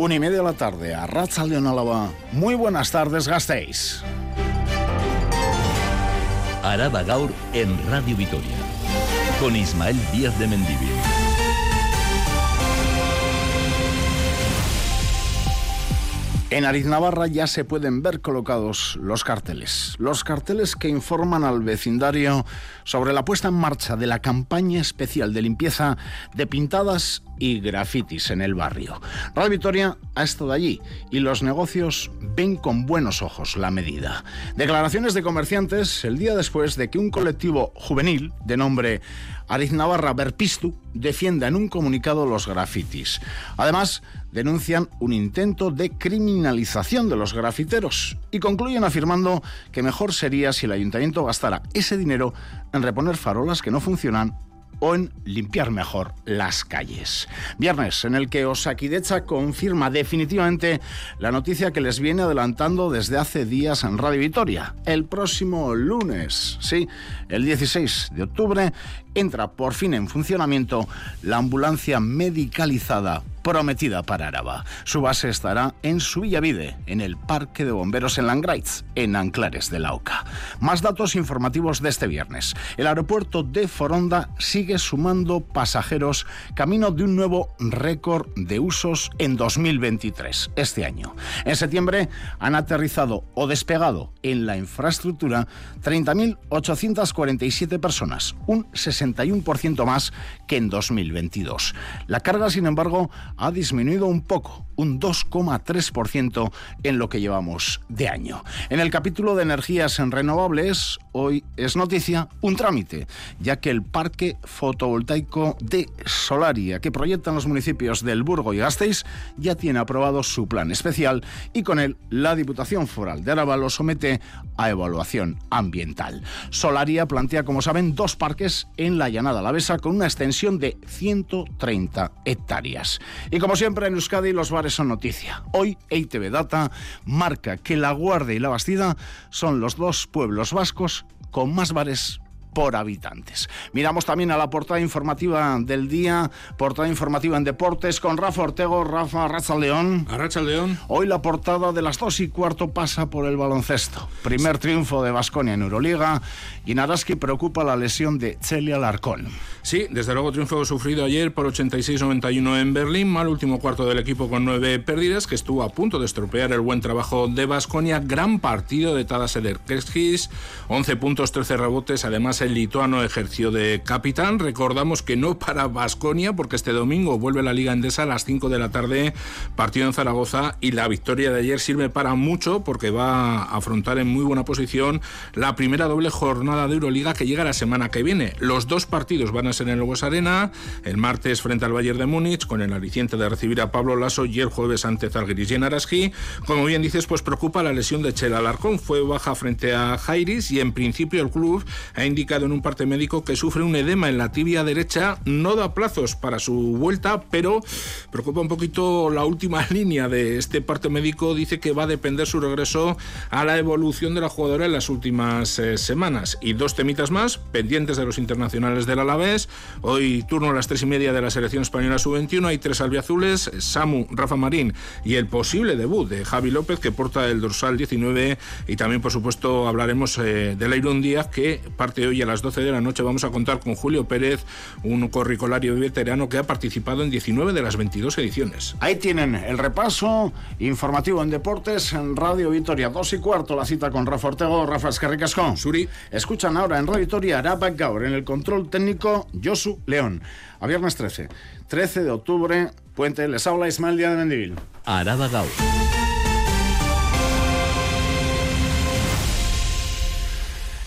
Una y media de la tarde a Racha León Álava. Muy buenas tardes, gastéis. Araba Gaur en Radio Vitoria. Con Ismael Díaz de Mendivil. En Ariz Navarra ya se pueden ver colocados los carteles. Los carteles que informan al vecindario sobre la puesta en marcha de la campaña especial de limpieza de pintadas y grafitis en el barrio. Radio Vitoria ha estado allí y los negocios ven con buenos ojos la medida. Declaraciones de comerciantes el día después de que un colectivo juvenil de nombre Ariz Navarra Berpistu defienda en un comunicado los grafitis. Además, denuncian un intento de criminalización de los grafiteros y concluyen afirmando que mejor sería si el ayuntamiento gastara ese dinero en reponer farolas que no funcionan o en limpiar mejor las calles. Viernes en el que Osakidecha confirma definitivamente la noticia que les viene adelantando desde hace días en Radio Vitoria. El próximo lunes, sí, el 16 de octubre, entra por fin en funcionamiento la ambulancia medicalizada prometida para Araba. Su base estará en Subillavide, en el Parque de Bomberos en Langraitz, en Anclares de la Oca. Más datos informativos de este viernes. El aeropuerto de Foronda sigue sumando pasajeros camino de un nuevo récord de usos en 2023, este año. En septiembre han aterrizado o despegado en la infraestructura 30.847 personas, un 61% más que en 2022. La carga, sin embargo, ha disminuido un poco, un 2,3% en lo que llevamos de año. En el capítulo de energías renovables, hoy es noticia un trámite, ya que el parque fotovoltaico de Solaria, que proyectan los municipios del Burgo y Gasteiz, ya tiene aprobado su plan especial y con él la Diputación Foral de Araba lo somete a evaluación ambiental. Solaria plantea, como saben, dos parques en la llanada alavesa con una extensión de 130 hectáreas. Y como siempre en Euskadi los bares noticia. Hoy EITV Data marca que La Guardia y La Bastida son los dos pueblos vascos con más bares por habitantes. Miramos también a la portada informativa del día, portada informativa en deportes con Rafa Ortego, Rafa Racha León. Racha León. Hoy la portada de las dos y cuarto pasa por el baloncesto. Primer triunfo de Vasconia en Euroliga y Naraski preocupa la lesión de Celia Larcón. Sí, desde luego triunfo sufrido ayer por 86-91 en Berlín, mal último cuarto del equipo con nueve pérdidas, que estuvo a punto de estropear el buen trabajo de Vasconia. Gran partido de Tadas Ederkeskis, 11 puntos, 13 rebotes, además el lituano ejerció de capitán. Recordamos que no para Basconia, porque este domingo vuelve la Liga Endesa a las 5 de la tarde, partido en Zaragoza, y la victoria de ayer sirve para mucho, porque va a afrontar en muy buena posición la primera doble jornada de Euroliga que llega la semana que viene. Los dos partidos van a ser en Hues Arena, el martes frente al Bayern de Múnich, con el aliciente de recibir a Pablo Lasso, y el jueves ante Zalgiris y Araski. Como bien dices, pues preocupa la lesión de Chela Alarcón. Fue baja frente a Jairis y en principio el club ha indicado en un parte médico que sufre un edema en la tibia derecha, no da plazos para su vuelta, pero preocupa un poquito la última línea de este parte médico, dice que va a depender su regreso a la evolución de la jugadora en las últimas eh, semanas. Y dos temitas más, pendientes de los internacionales del Alavés, hoy turno a las tres y media de la selección española sub-21, hay tres albiazules, Samu, Rafa Marín y el posible debut de Javi López, que porta el dorsal 19, y también por supuesto hablaremos eh, de Leirón Díaz, que parte hoy a las 12 de la noche vamos a contar con Julio Pérez, un corricolario veterano que ha participado en 19 de las 22 ediciones. Ahí tienen el repaso informativo en deportes en Radio Vitoria. Dos y cuarto la cita con Rafa Ortego, Rafa Escarricasco. Suri. Escuchan ahora en Radio Vitoria Araba Gaur, en el control técnico Josu León. A viernes 13. 13 de octubre, puente, les habla Ismael Díaz de Mendivil. Araba Gaur.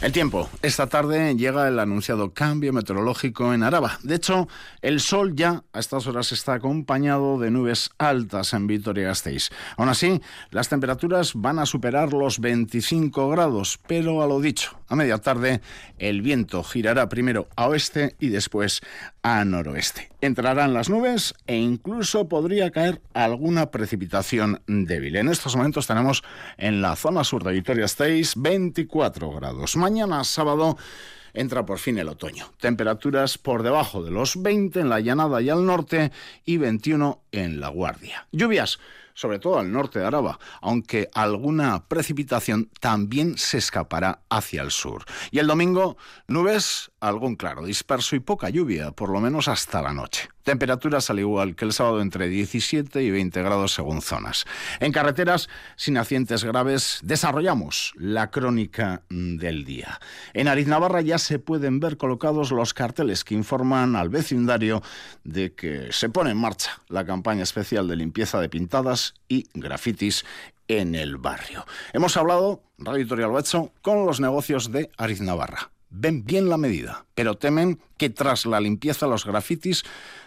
El tiempo. Esta tarde llega el anunciado cambio meteorológico en Araba. De hecho, el sol ya a estas horas está acompañado de nubes altas en Vitoria-Gasteiz. Aún así, las temperaturas van a superar los 25 grados, pero a lo dicho, a media tarde el viento girará primero a oeste y después a noroeste. Entrarán las nubes e incluso podría caer alguna precipitación débil. En estos momentos tenemos en la zona sur de Vitoria-Gasteiz 24 grados. Mañana sábado entra por fin el otoño. Temperaturas por debajo de los 20 en la llanada y al norte y 21 en la guardia. Lluvias sobre todo al norte de Araba, aunque alguna precipitación también se escapará hacia el sur. Y el domingo, nubes, algún claro, disperso y poca lluvia, por lo menos hasta la noche. Temperaturas al igual que el sábado entre 17 y 20 grados según zonas. En carreteras sin accidentes graves desarrollamos la crónica del día. En Ariz Navarra ya se pueden ver colocados los carteles que informan al vecindario de que se pone en marcha la campaña especial de limpieza de pintadas y grafitis en el barrio. Hemos hablado, Radio Editorial con los negocios de Ariz Navarra. Ven bien la medida, pero temen que tras la limpieza los grafitis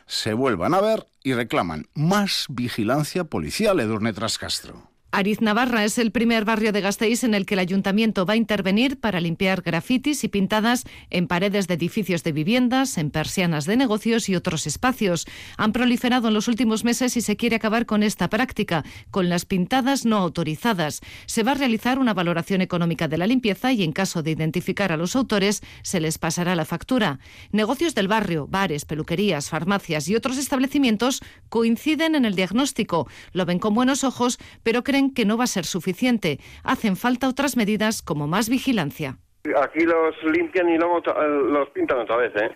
se vuelvan a ver y reclaman más vigilancia policial, Edurne Trascastro. Ariz Navarra es el primer barrio de Gasteiz en el que el ayuntamiento va a intervenir para limpiar grafitis y pintadas en paredes de edificios de viviendas, en persianas de negocios y otros espacios. Han proliferado en los últimos meses y se quiere acabar con esta práctica, con las pintadas no autorizadas. Se va a realizar una valoración económica de la limpieza y en caso de identificar a los autores se les pasará la factura. Negocios del barrio, bares, peluquerías, farmacias y otros establecimientos coinciden en el diagnóstico. Lo ven con buenos ojos, pero creen que no va a ser suficiente. Hacen falta otras medidas como más vigilancia. Aquí los limpian y luego los pintan otra vez, ¿eh?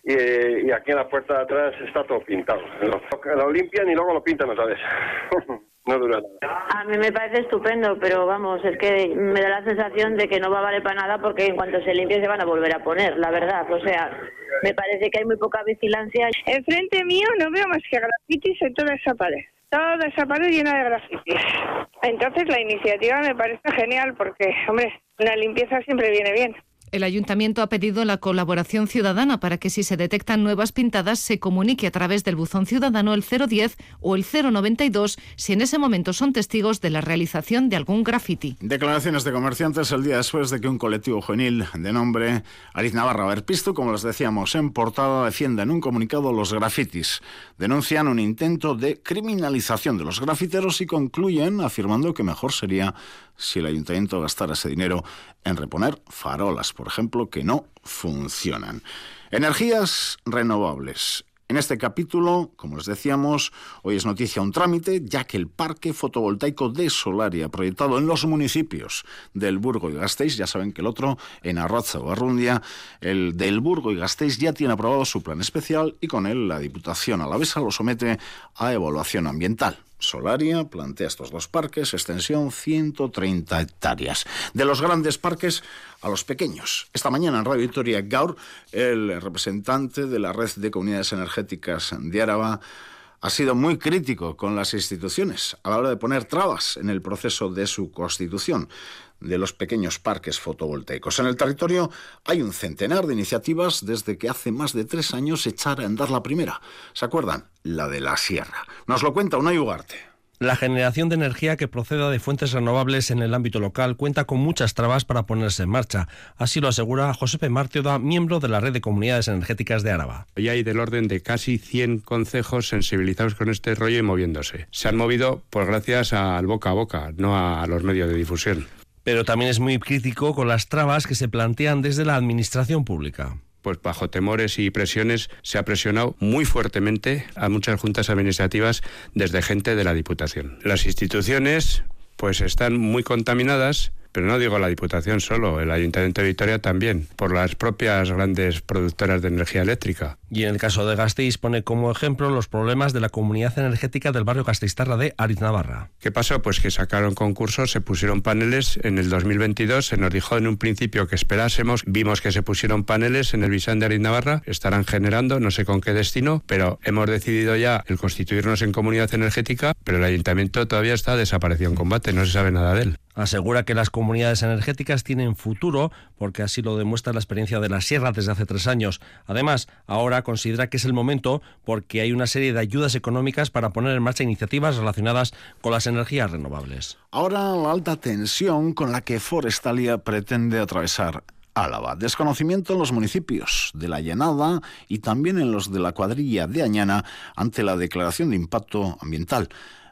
Y, aquí en la puerta de atrás está todo pintado. Lo, limpian y luego lo pintan otra vez. no dura nada. A mí me parece estupendo, pero vamos, es que me da la sensación de que no va a valer para nada porque en cuanto se limpie se van a volver a poner, la verdad. O sea, me parece que hay muy poca vigilancia. Enfrente mío no veo más que grafitis en toda esa pared toda esa pared llena de grafitis. Entonces la iniciativa me parece genial porque, hombre, una limpieza siempre viene bien. El ayuntamiento ha pedido la colaboración ciudadana para que si se detectan nuevas pintadas se comunique a través del buzón ciudadano el 010 o el 092 si en ese momento son testigos de la realización de algún graffiti. Declaraciones de comerciantes el día después de que un colectivo juvenil de nombre Ariz Navarra Verpisto, como les decíamos en portada, defienda en un comunicado los grafitis. Denuncian un intento de criminalización de los grafiteros y concluyen afirmando que mejor sería si el ayuntamiento gastara ese dinero en reponer farolas, por ejemplo, que no funcionan. Energías renovables. En este capítulo, como les decíamos, hoy es noticia un trámite, ya que el parque fotovoltaico de Solaria, proyectado en los municipios del Burgo y Gasteiz, ya saben que el otro, en Arroza o Arrundia, el del Burgo y Gasteiz ya tiene aprobado su plan especial y con él la Diputación Alavesa lo somete a evaluación ambiental. Solaria plantea estos dos parques, extensión 130 hectáreas. De los grandes parques a los pequeños. Esta mañana en Radio Victoria Gaur, el representante de la red de comunidades energéticas de Áraba, ha sido muy crítico con las instituciones a la hora de poner trabas en el proceso de su constitución de los pequeños parques fotovoltaicos. En el territorio hay un centenar de iniciativas desde que hace más de tres años echara a andar la primera. ¿Se acuerdan? La de la sierra. Nos lo cuenta una Ugarte. La generación de energía que proceda de fuentes renovables en el ámbito local cuenta con muchas trabas para ponerse en marcha. Así lo asegura Josepe Martioda, miembro de la Red de Comunidades Energéticas de Áraba. Y hay del orden de casi 100 concejos sensibilizados con este rollo y moviéndose. Se han movido por gracias al boca a boca, no a los medios de difusión pero también es muy crítico con las trabas que se plantean desde la administración pública pues bajo temores y presiones se ha presionado muy fuertemente a muchas juntas administrativas desde gente de la Diputación. Las instituciones pues están muy contaminadas pero no digo la Diputación solo, el Ayuntamiento de Vitoria también, por las propias grandes productoras de energía eléctrica. Y en el caso de Gasteiz pone como ejemplo los problemas de la comunidad energética del barrio Gasteiztarra de Ariz Navarra. ¿Qué pasó? Pues que sacaron concursos, se pusieron paneles en el 2022, se nos dijo en un principio que esperásemos, vimos que se pusieron paneles en el Bisán de Ariz Navarra, estarán generando, no sé con qué destino, pero hemos decidido ya el constituirnos en comunidad energética, pero el ayuntamiento todavía está desaparecido en combate, no se sabe nada de él. Asegura que las comunidades energéticas tienen futuro, porque así lo demuestra la experiencia de la Sierra desde hace tres años. Además, ahora considera que es el momento porque hay una serie de ayudas económicas para poner en marcha iniciativas relacionadas con las energías renovables. Ahora la alta tensión con la que Forestalia pretende atravesar Álava. Desconocimiento en los municipios de la Llanada y también en los de la cuadrilla de Añana ante la declaración de impacto ambiental.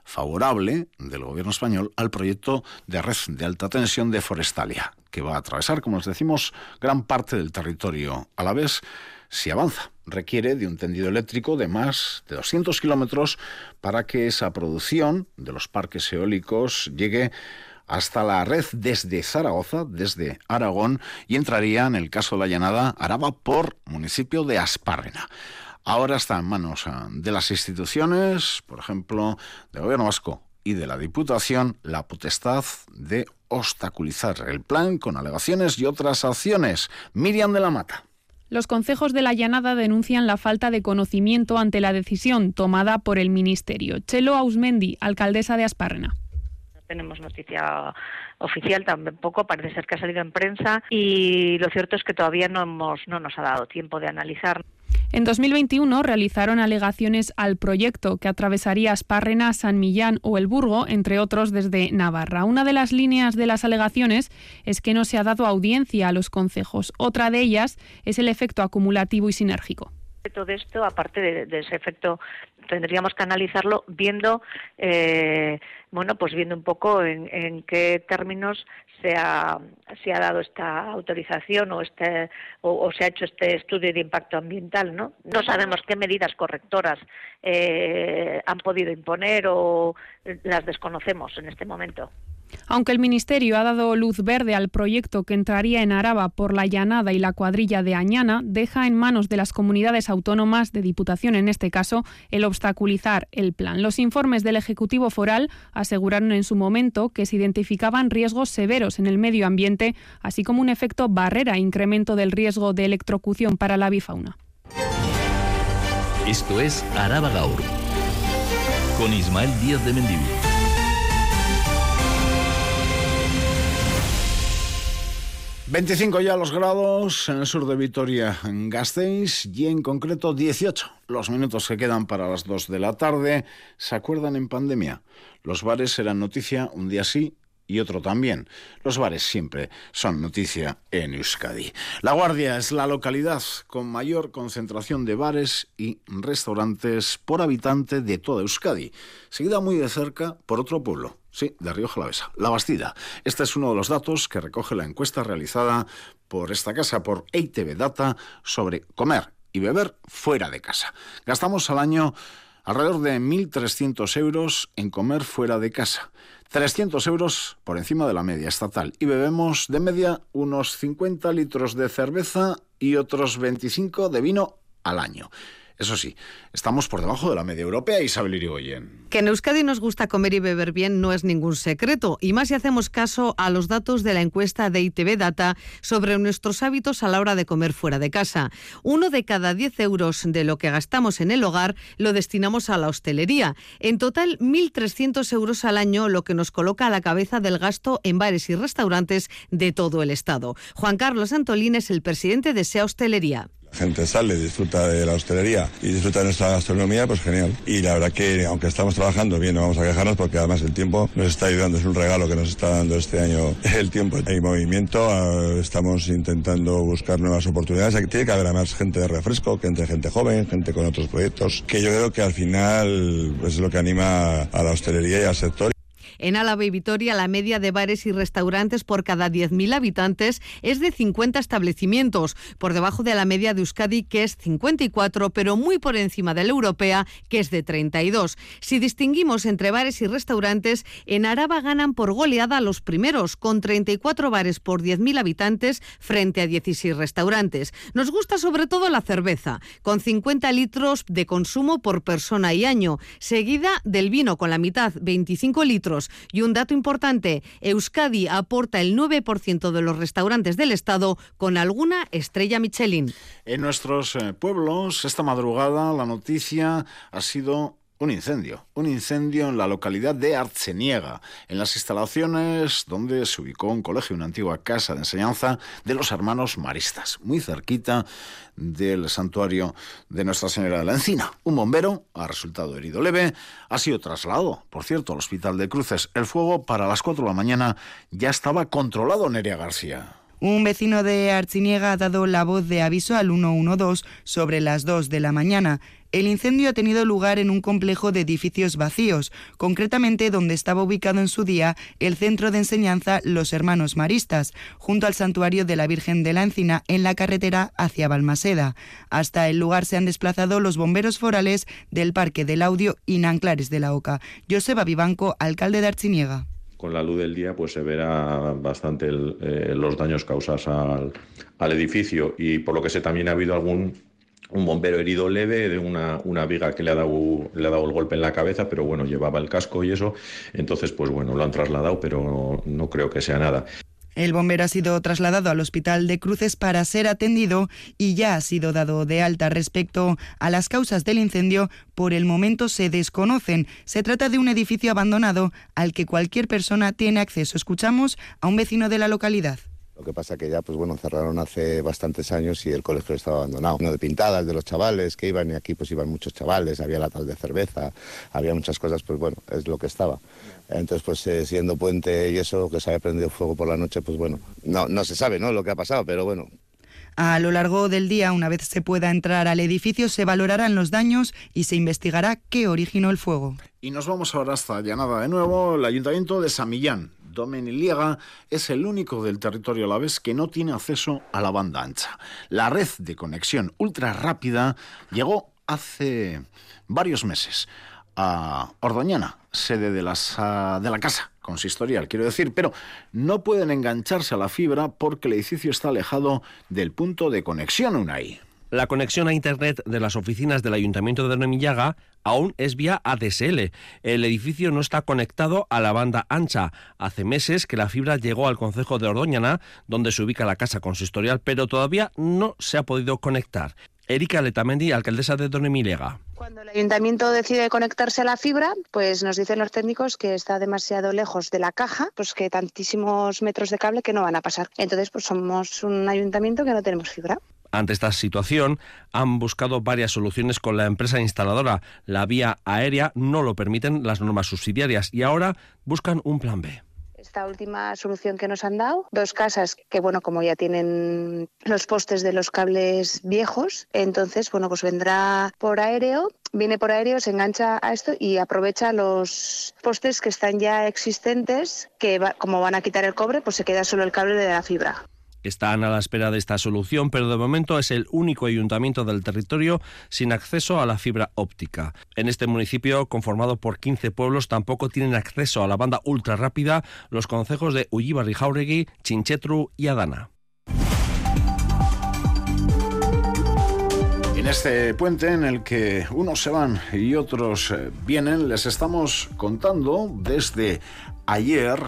Favorable del gobierno español al proyecto de red de alta tensión de Forestalia, que va a atravesar, como les decimos, gran parte del territorio a la vez si avanza. Requiere de un tendido eléctrico de más de 200 kilómetros para que esa producción de los parques eólicos llegue hasta la red desde Zaragoza, desde Aragón, y entraría, en el caso de la llanada, Araba por municipio de Aspárrena. Ahora está en manos ah, de las instituciones, por ejemplo, del Gobierno Vasco y de la Diputación, la potestad de obstaculizar el plan con alegaciones y otras acciones. Miriam de la Mata. Los concejos de la Llanada denuncian la falta de conocimiento ante la decisión tomada por el Ministerio. Chelo Ausmendi, alcaldesa de Aspárrena tenemos noticia oficial tampoco, parece ser que ha salido en prensa y lo cierto es que todavía no, hemos, no nos ha dado tiempo de analizar. En 2021 realizaron alegaciones al proyecto que atravesaría Aspárrena, San Millán o El Burgo, entre otros desde Navarra. Una de las líneas de las alegaciones es que no se ha dado audiencia a los concejos. Otra de ellas es el efecto acumulativo y sinérgico todo esto, aparte de, ese efecto, tendríamos que analizarlo viendo, eh, bueno, pues viendo un poco en, qué términos se ha, se ha dado esta autorización o, este, o, se ha hecho este estudio de impacto ambiental, ¿no? No sabemos qué medidas correctoras eh, han podido imponer o las desconocemos en este momento. Aunque el Ministerio ha dado luz verde al proyecto que entraría en Araba por la Llanada y la cuadrilla de Añana, deja en manos de las comunidades autónomas, de Diputación en este caso, el obstaculizar el plan. Los informes del Ejecutivo Foral aseguraron en su momento que se identificaban riesgos severos en el medio ambiente, así como un efecto barrera incremento del riesgo de electrocución para la bifauna. Esto es Araba Gaur, con Ismael Díaz de Mendivil. 25 ya los grados en el sur de Vitoria, en Gasteiz, y en concreto 18. Los minutos que quedan para las 2 de la tarde. ¿Se acuerdan en pandemia? Los bares eran noticia un día sí y otro también. Los bares siempre son noticia en Euskadi. La Guardia es la localidad con mayor concentración de bares y restaurantes por habitante de toda Euskadi, seguida muy de cerca por otro pueblo, Sí, de Rioja Besa. La Bastida. Este es uno de los datos que recoge la encuesta realizada por esta casa, por EITV Data, sobre comer y beber fuera de casa. Gastamos al año alrededor de 1.300 euros en comer fuera de casa. 300 euros por encima de la media estatal y bebemos de media unos 50 litros de cerveza y otros 25 de vino al año. Eso sí, estamos por debajo de la media europea, Isabel Irigoyen. Que en Euskadi nos gusta comer y beber bien no es ningún secreto, y más si hacemos caso a los datos de la encuesta de ITV Data sobre nuestros hábitos a la hora de comer fuera de casa. Uno de cada 10 euros de lo que gastamos en el hogar lo destinamos a la hostelería. En total, 1.300 euros al año, lo que nos coloca a la cabeza del gasto en bares y restaurantes de todo el Estado. Juan Carlos Antolín es el presidente de SEA Hostelería. Gente sale, disfruta de la hostelería y disfruta de nuestra gastronomía, pues genial. Y la verdad que aunque estamos trabajando bien, no vamos a quejarnos porque además el tiempo nos está ayudando, es un regalo que nos está dando este año el tiempo. Hay movimiento, ah, estamos intentando buscar nuevas oportunidades. Aquí tiene que haber además gente de refresco, gente, gente joven, gente con otros proyectos, que yo creo que al final pues, es lo que anima a la hostelería y al sector. En Álava y Vitoria, la media de bares y restaurantes por cada 10.000 habitantes es de 50 establecimientos, por debajo de la media de Euskadi, que es 54, pero muy por encima de la europea, que es de 32. Si distinguimos entre bares y restaurantes, en Araba ganan por goleada los primeros, con 34 bares por 10.000 habitantes frente a 16 restaurantes. Nos gusta sobre todo la cerveza, con 50 litros de consumo por persona y año, seguida del vino con la mitad, 25 litros y un dato importante, Euskadi aporta el 9% de los restaurantes del Estado con alguna estrella Michelin. En nuestros eh, pueblos, esta madrugada, la noticia ha sido un incendio, un incendio en la localidad de Arceniega, en las instalaciones donde se ubicó un colegio, una antigua casa de enseñanza de los hermanos maristas, muy cerquita del santuario de Nuestra Señora de la Encina. Un bombero ha resultado herido leve, ha sido trasladado, por cierto, al Hospital de Cruces. El fuego para las 4 de la mañana ya estaba controlado, Nerea García. Un vecino de Archiniega ha dado la voz de aviso al 112 sobre las 2 de la mañana. El incendio ha tenido lugar en un complejo de edificios vacíos, concretamente donde estaba ubicado en su día el centro de enseñanza Los Hermanos Maristas, junto al santuario de la Virgen de la Encina en la carretera hacia Balmaseda. Hasta el lugar se han desplazado los bomberos forales del Parque del Audio y Nanclares de la Oca. Joseba Vivanco, alcalde de Archiniega con la luz del día pues se verá bastante eh, los daños causados al, al, edificio y por lo que sé también ha habido algún un bombero herido leve de una, una viga que le ha, dado, le ha dado el golpe en la cabeza, pero bueno, llevaba el casco y eso, entonces pues bueno, lo han trasladado, pero no, creo que sea nada. El bombero ha sido trasladado al hospital de Cruces para ser atendido y ya ha sido dado de alta respecto a las causas del incendio. Por el momento se desconocen. Se trata de un edificio abandonado al que cualquier persona tiene acceso. Escuchamos a un vecino de la localidad. Lo que pasa que ya, pues bueno, cerraron hace bastantes años y el colegio estaba abandonado. Uno de pintadas de los chavales que iban y aquí pues iban muchos chavales, había latas de cerveza, había muchas cosas, pues bueno, es lo que estaba. Entonces, pues eh, siendo puente y eso, que se había prendido fuego por la noche, pues bueno, no, no se sabe, ¿no? Lo que ha pasado, pero bueno, a lo largo del día, una vez se pueda entrar al edificio, se valorarán los daños y se investigará qué originó el fuego. Y nos vamos ahora hasta Llanada de nuevo, el ayuntamiento de Samillán Domeniliega es el único del territorio a la vez que no tiene acceso a la banda ancha. La red de conexión ultra rápida llegó hace varios meses a Ordoñana, sede de, de la casa consistorial, quiero decir, pero no pueden engancharse a la fibra porque el edificio está alejado del punto de conexión UNAI. La conexión a Internet de las oficinas del Ayuntamiento de Domeniliega aún es vía ADSL. El edificio no está conectado a la banda ancha. Hace meses que la fibra llegó al concejo de Ordoñana, donde se ubica la casa consistorial, pero todavía no se ha podido conectar. Erika Letamendi, alcaldesa de Don Cuando el ayuntamiento decide conectarse a la fibra, pues nos dicen los técnicos que está demasiado lejos de la caja, pues que tantísimos metros de cable que no van a pasar. Entonces, pues somos un ayuntamiento que no tenemos fibra. Ante esta situación, han buscado varias soluciones con la empresa instaladora. La vía aérea no lo permiten las normas subsidiarias y ahora buscan un plan B esta última solución que nos han dado. Dos casas que, bueno, como ya tienen los postes de los cables viejos, entonces, bueno, pues vendrá por aéreo, viene por aéreo, se engancha a esto y aprovecha los postes que están ya existentes, que como van a quitar el cobre, pues se queda solo el cable de la fibra. Están a la espera de esta solución, pero de momento es el único ayuntamiento del territorio sin acceso a la fibra óptica. En este municipio, conformado por 15 pueblos, tampoco tienen acceso a la banda ultra rápida los concejos de Ullibarri Jauregui, Chinchetru y Adana. En este puente en el que unos se van y otros eh, vienen, les estamos contando desde ayer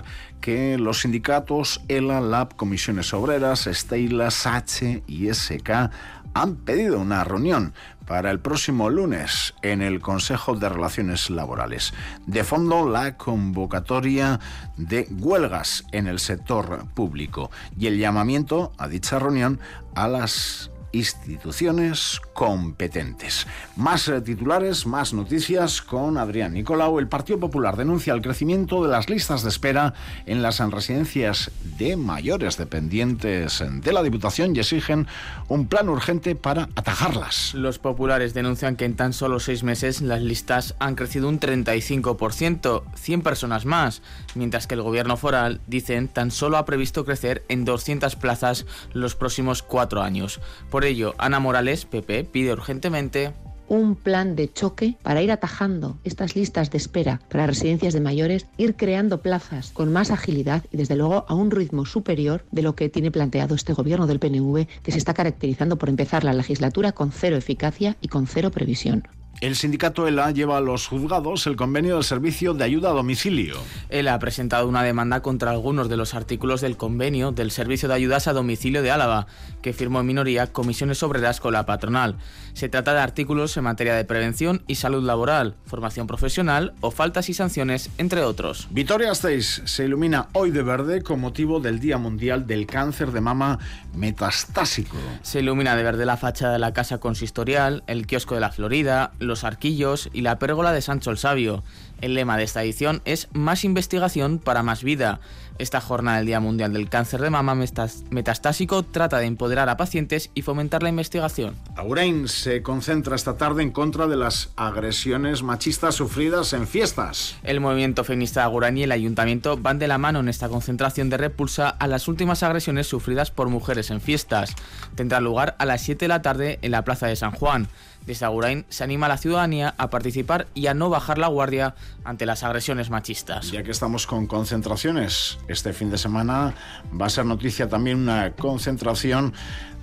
que los sindicatos ELA, LAB, Comisiones Obreras, Steyla, SACHE y SK han pedido una reunión para el próximo lunes en el Consejo de Relaciones Laborales. De fondo, la convocatoria de huelgas en el sector público y el llamamiento a dicha reunión a las instituciones competentes. Más eh, titulares, más noticias con Adrián Nicolau. El Partido Popular denuncia el crecimiento de las listas de espera en las residencias de mayores dependientes de la Diputación y exigen un plan urgente para atajarlas. Los populares denuncian que en tan solo seis meses las listas han crecido un 35%, 100 personas más, mientras que el gobierno foral, dicen, tan solo ha previsto crecer en 200 plazas los próximos cuatro años. Por ello, Ana Morales, PP, pide urgentemente un plan de choque para ir atajando estas listas de espera para residencias de mayores, ir creando plazas con más agilidad y desde luego a un ritmo superior de lo que tiene planteado este gobierno del PNV, que se está caracterizando por empezar la legislatura con cero eficacia y con cero previsión. El sindicato ELA lleva a los juzgados el convenio del servicio de ayuda a domicilio. ELA ha presentado una demanda contra algunos de los artículos del convenio del servicio de ayudas a domicilio de Álava, que firmó en minoría comisiones obreras con la patronal. Se trata de artículos en materia de prevención y salud laboral, formación profesional o faltas y sanciones, entre otros. Vitoria Stace se ilumina hoy de verde con motivo del Día Mundial del Cáncer de Mama Metastásico. Se ilumina de verde la fachada de la casa consistorial, el kiosco de la Florida, los arquillos y la pérgola de Sancho el Sabio. El lema de esta edición es Más investigación para más vida. Esta jornada del Día Mundial del Cáncer de Mama Metastásico trata de empoderar a pacientes y fomentar la investigación. Agurain se concentra esta tarde en contra de las agresiones machistas sufridas en fiestas. El movimiento feminista de Agurain y el ayuntamiento van de la mano en esta concentración de repulsa a las últimas agresiones sufridas por mujeres en fiestas. Tendrá lugar a las 7 de la tarde en la Plaza de San Juan. Desde Agurain se anima a la ciudadanía a participar y a no bajar la guardia ante las agresiones machistas. Ya que estamos con concentraciones, este fin de semana va a ser noticia también una concentración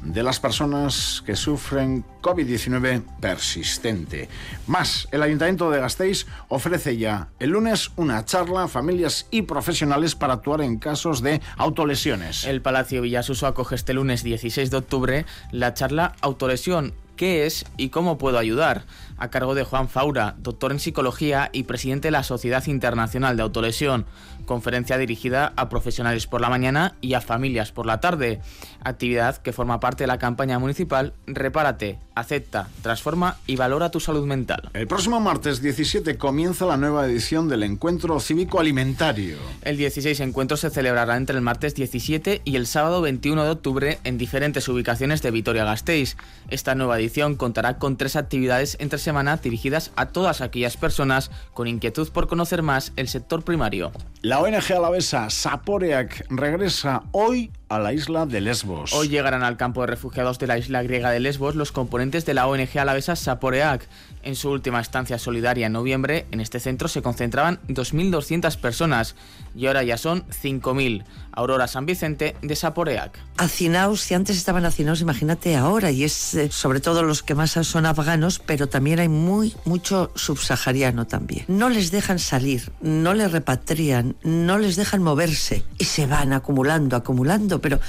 de las personas que sufren COVID-19 persistente. Más, el Ayuntamiento de Gasteiz ofrece ya el lunes una charla a familias y profesionales para actuar en casos de autolesiones. El Palacio Villasuso acoge este lunes 16 de octubre la charla Autolesión qué es y cómo puedo ayudar, a cargo de Juan Faura, doctor en psicología y presidente de la Sociedad Internacional de Autolesión, conferencia dirigida a profesionales por la mañana y a familias por la tarde, actividad que forma parte de la campaña municipal Repárate, acepta, transforma y valora tu salud mental. El próximo martes 17 comienza la nueva edición del Encuentro Cívico Alimentario. El 16 encuentro se celebrará entre el martes 17 y el sábado 21 de octubre en diferentes ubicaciones de Vitoria-Gasteiz. Esta nueva edición contará con tres actividades entre semana dirigidas a todas aquellas personas con inquietud por conocer más el sector primario. La ONG alavesa Saporeac regresa hoy a la isla de Lesbos. Hoy llegarán al campo de refugiados de la isla griega de Lesbos los componentes de la ONG alavesa Saporeac. En su última estancia solidaria en noviembre, en este centro se concentraban 2.200 personas y ahora ya son 5.000. Aurora San Vicente de Saporeac. Hacinaos, si antes estaban hacinaos, imagínate ahora, y es eh, sobre todo los que más son afganos, pero también hay muy, mucho subsahariano también. No les dejan salir, no les repatrian, no les dejan moverse y se van acumulando, acumulando, pero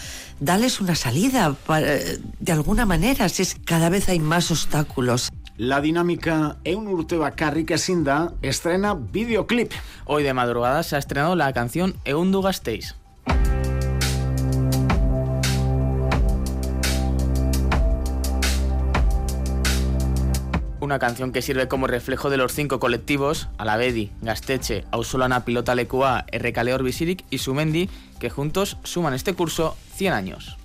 dales una salida de alguna manera, si es cada vez hay más obstáculos. La dinámica Eun Urteba Sinda estrena videoclip. Hoy de madrugada se ha estrenado la canción Eundu Gasteiz. Una canción que sirve como reflejo de los cinco colectivos, Alavedi, Gasteche, Ausolana Pilota Lecua, Errecaleor Visirik y Sumendi, que juntos suman este curso 100 años.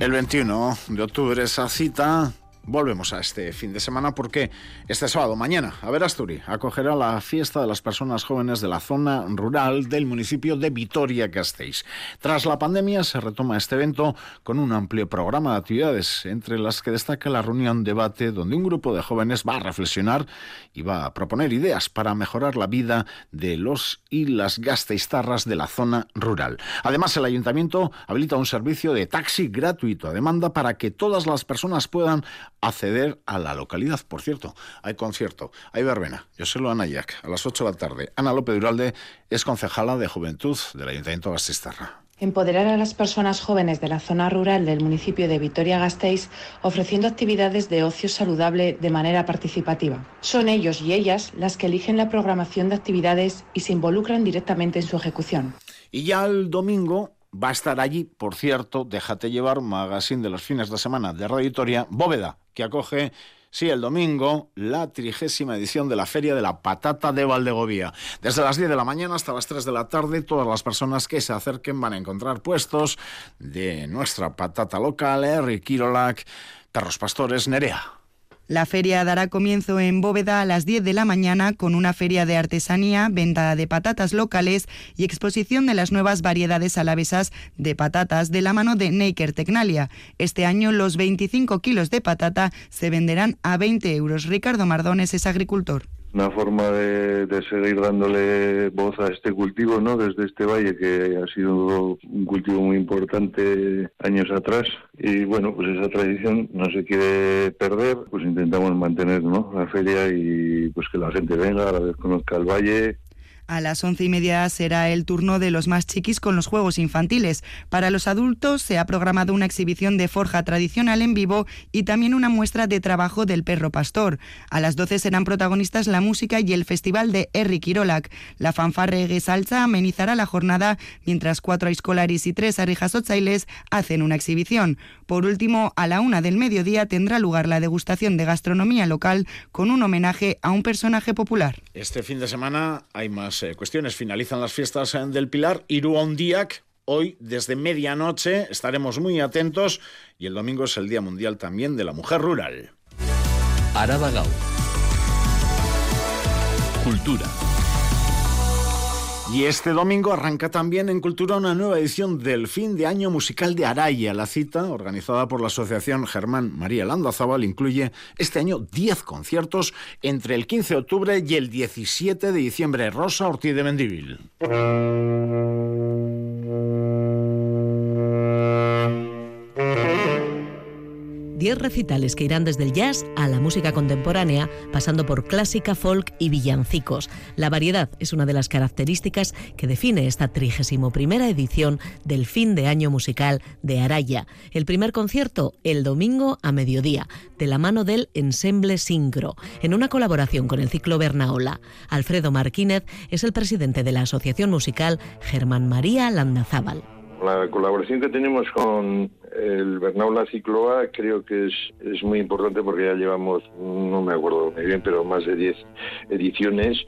El 21 de octubre esa cita Volvemos a este fin de semana porque este sábado, mañana, a ver Asturi, acogerá la fiesta de las personas jóvenes de la zona rural del municipio de Vitoria-Gasteiz. Tras la pandemia se retoma este evento con un amplio programa de actividades, entre las que destaca la reunión debate donde un grupo de jóvenes va a reflexionar y va a proponer ideas para mejorar la vida de los y las gasteiztarras de la zona rural. Además, el ayuntamiento habilita un servicio de taxi gratuito a demanda para que todas las personas puedan acceder a la localidad. Por cierto, hay concierto, hay verbena. Yo soy Ana Yac, a las 8 de la tarde. Ana López Duralde es concejala de Juventud del Ayuntamiento de Gastistarra. Empoderar a las personas jóvenes de la zona rural del municipio de Vitoria-Gasteiz ofreciendo actividades de ocio saludable de manera participativa. Son ellos y ellas las que eligen la programación de actividades y se involucran directamente en su ejecución. Y ya el domingo va a estar allí, por cierto, déjate llevar, magazine de los fines de semana de Radio Bóveda, que acoge Sí, el domingo, la trigésima edición de la Feria de la Patata de Valdegovía. Desde las 10 de la mañana hasta las 3 de la tarde, todas las personas que se acerquen van a encontrar puestos de nuestra patata local, Henry Kirolak, Perros Pastores, Nerea. La feria dará comienzo en Bóveda a las 10 de la mañana con una feria de artesanía, venta de patatas locales y exposición de las nuevas variedades alavesas de patatas de la mano de Naker Tecnalia. Este año los 25 kilos de patata se venderán a 20 euros. Ricardo Mardones es agricultor una forma de, seguir dándole voz a este cultivo, ¿no? Desde este valle que ha sido un cultivo muy importante años atrás y bueno, pues esa tradición no se quiere perder, pues intentamos mantener, ¿no? La feria y pues que la gente venga, a la vez conozca el valle a las once y media será el turno de los más chiquis con los juegos infantiles. Para los adultos se ha programado una exhibición de forja tradicional en vivo y también una muestra de trabajo del perro pastor. A las doce serán protagonistas la música y el festival de Erri Kirolak. La fanfarre salsa amenizará la jornada mientras cuatro escolaris y tres arijasotzailes hacen una exhibición. Por último, a la una del mediodía tendrá lugar la degustación de gastronomía local con un homenaje a un personaje popular. Este fin de semana hay más eh, cuestiones. Finalizan las fiestas eh, del Pilar. Iruondiak, hoy desde medianoche estaremos muy atentos y el domingo es el Día Mundial también de la Mujer Rural. Araba Gau. Cultura. Y este domingo arranca también en Cultura una nueva edición del fin de año musical de Araya. La cita, organizada por la Asociación Germán María Landazábal, incluye este año 10 conciertos entre el 15 de octubre y el 17 de diciembre. Rosa Ortiz de Mendivil. 10 recitales que irán desde el jazz a la música contemporánea, pasando por clásica, folk y villancicos. La variedad es una de las características que define esta 31 edición del fin de año musical de Araya. El primer concierto, el domingo a mediodía, de la mano del Ensemble Sincro, en una colaboración con el ciclo Bernaola. Alfredo Marquínez es el presidente de la Asociación Musical Germán María Landazábal. La colaboración que tenemos con el Bernaula Cicloa creo que es, es muy importante porque ya llevamos, no me acuerdo muy bien, pero más de 10 ediciones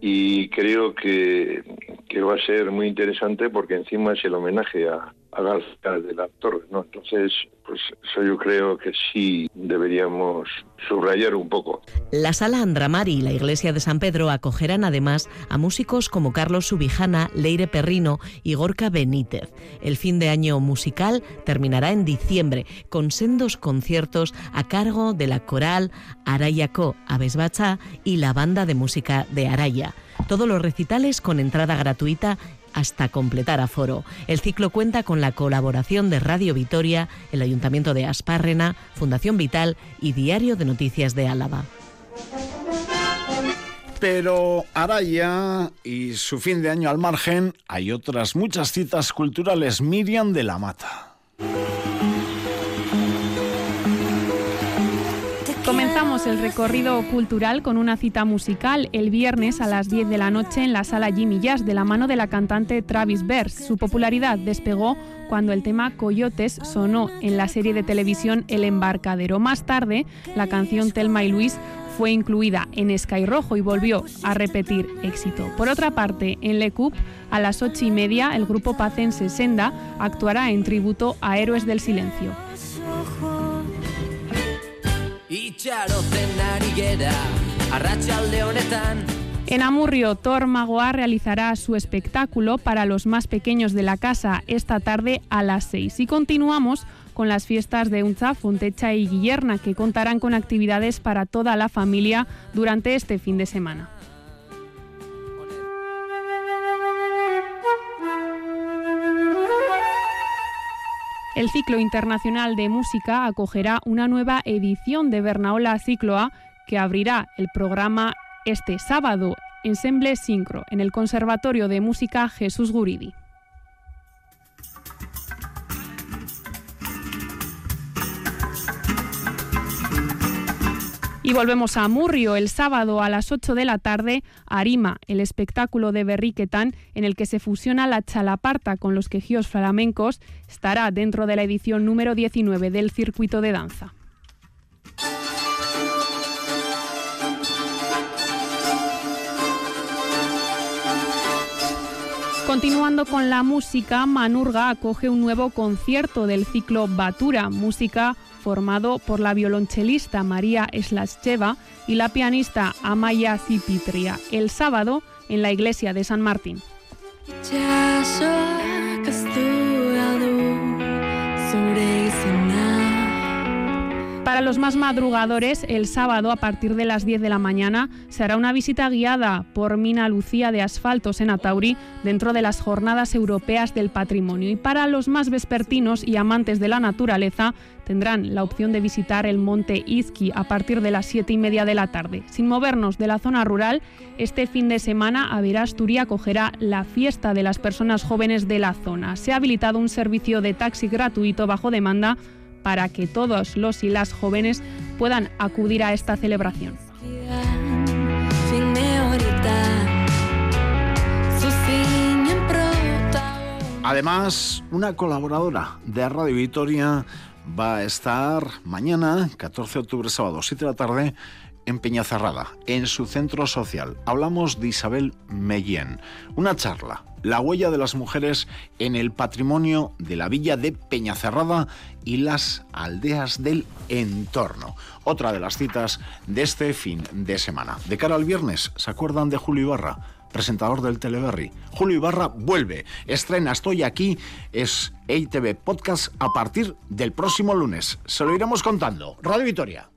y creo que, que va a ser muy interesante porque encima es el homenaje a, a García del actor, ¿no? Entonces, pues eso yo creo que sí deberíamos subrayar un poco. La sala Andramari y la iglesia de San Pedro acogerán además a músicos como Carlos Subijana, Leire Perrino y Gorka Benítez. El fin de año musical terminará en diciembre con sendos conciertos a cargo de la coral Arayako Abesbacha y la banda de música de Araya. Todos los recitales con entrada gratuita hasta completar aforo. El ciclo cuenta con la colaboración de Radio Vitoria, el Ayuntamiento de Aspárrena, Fundación Vital y Diario de Noticias de Álava. Pero Araya y su fin de año al margen, hay otras muchas citas culturales. Miriam de la Mata. Comenzamos el recorrido cultural con una cita musical el viernes a las 10 de la noche en la sala Jimmy Jazz de la mano de la cantante Travis Bers. Su popularidad despegó cuando el tema Coyotes sonó en la serie de televisión El Embarcadero. Más tarde, la canción Telma y Luis fue incluida en Sky Rojo y volvió a repetir éxito. Por otra parte, en Le Coup, a las ocho y media, el grupo pacense Senda actuará en tributo a Héroes del Silencio. En Amurrio, Thor Magoa realizará su espectáculo para los más pequeños de la casa esta tarde a las 6. Y continuamos con las fiestas de Unza, Fontecha y Guillerna, que contarán con actividades para toda la familia durante este fin de semana. El ciclo internacional de música acogerá una nueva edición de Bernaola Cicloa que abrirá el programa este sábado, Ensemble Sincro, en el Conservatorio de Música Jesús Guridi. Y volvemos a Murrio el sábado a las 8 de la tarde, Arima, el espectáculo de Berriquetán en el que se fusiona la chalaparta con los quejíos flamencos, estará dentro de la edición número 19 del circuito de danza. Continuando con la música, Manurga acoge un nuevo concierto del ciclo Batura, música formado por la violonchelista María Slascheva y la pianista Amaya Cipitria, el sábado en la iglesia de San Martín. Para los más madrugadores, el sábado a partir de las 10 de la mañana se hará una visita guiada por Mina Lucía de Asfaltos en Atauri dentro de las Jornadas Europeas del Patrimonio. Y para los más vespertinos y amantes de la naturaleza, tendrán la opción de visitar el monte Izqui a partir de las 7 y media de la tarde. Sin movernos de la zona rural, este fin de semana Averasturi acogerá la fiesta de las personas jóvenes de la zona. Se ha habilitado un servicio de taxi gratuito bajo demanda para que todos los y las jóvenes puedan acudir a esta celebración. Además, una colaboradora de Radio Vitoria va a estar mañana, 14 de octubre, sábado, 7 de la tarde, en Peñacerrada, en su centro social. Hablamos de Isabel Mellén. Una charla, la huella de las mujeres en el patrimonio de la villa de Peñacerrada y las aldeas del entorno. Otra de las citas de este fin de semana. De cara al viernes, ¿se acuerdan de Julio Ibarra? presentador del Teleberry. Julio Ibarra vuelve, estrena Estoy aquí, es EITV Podcast a partir del próximo lunes. Se lo iremos contando. Radio Vitoria.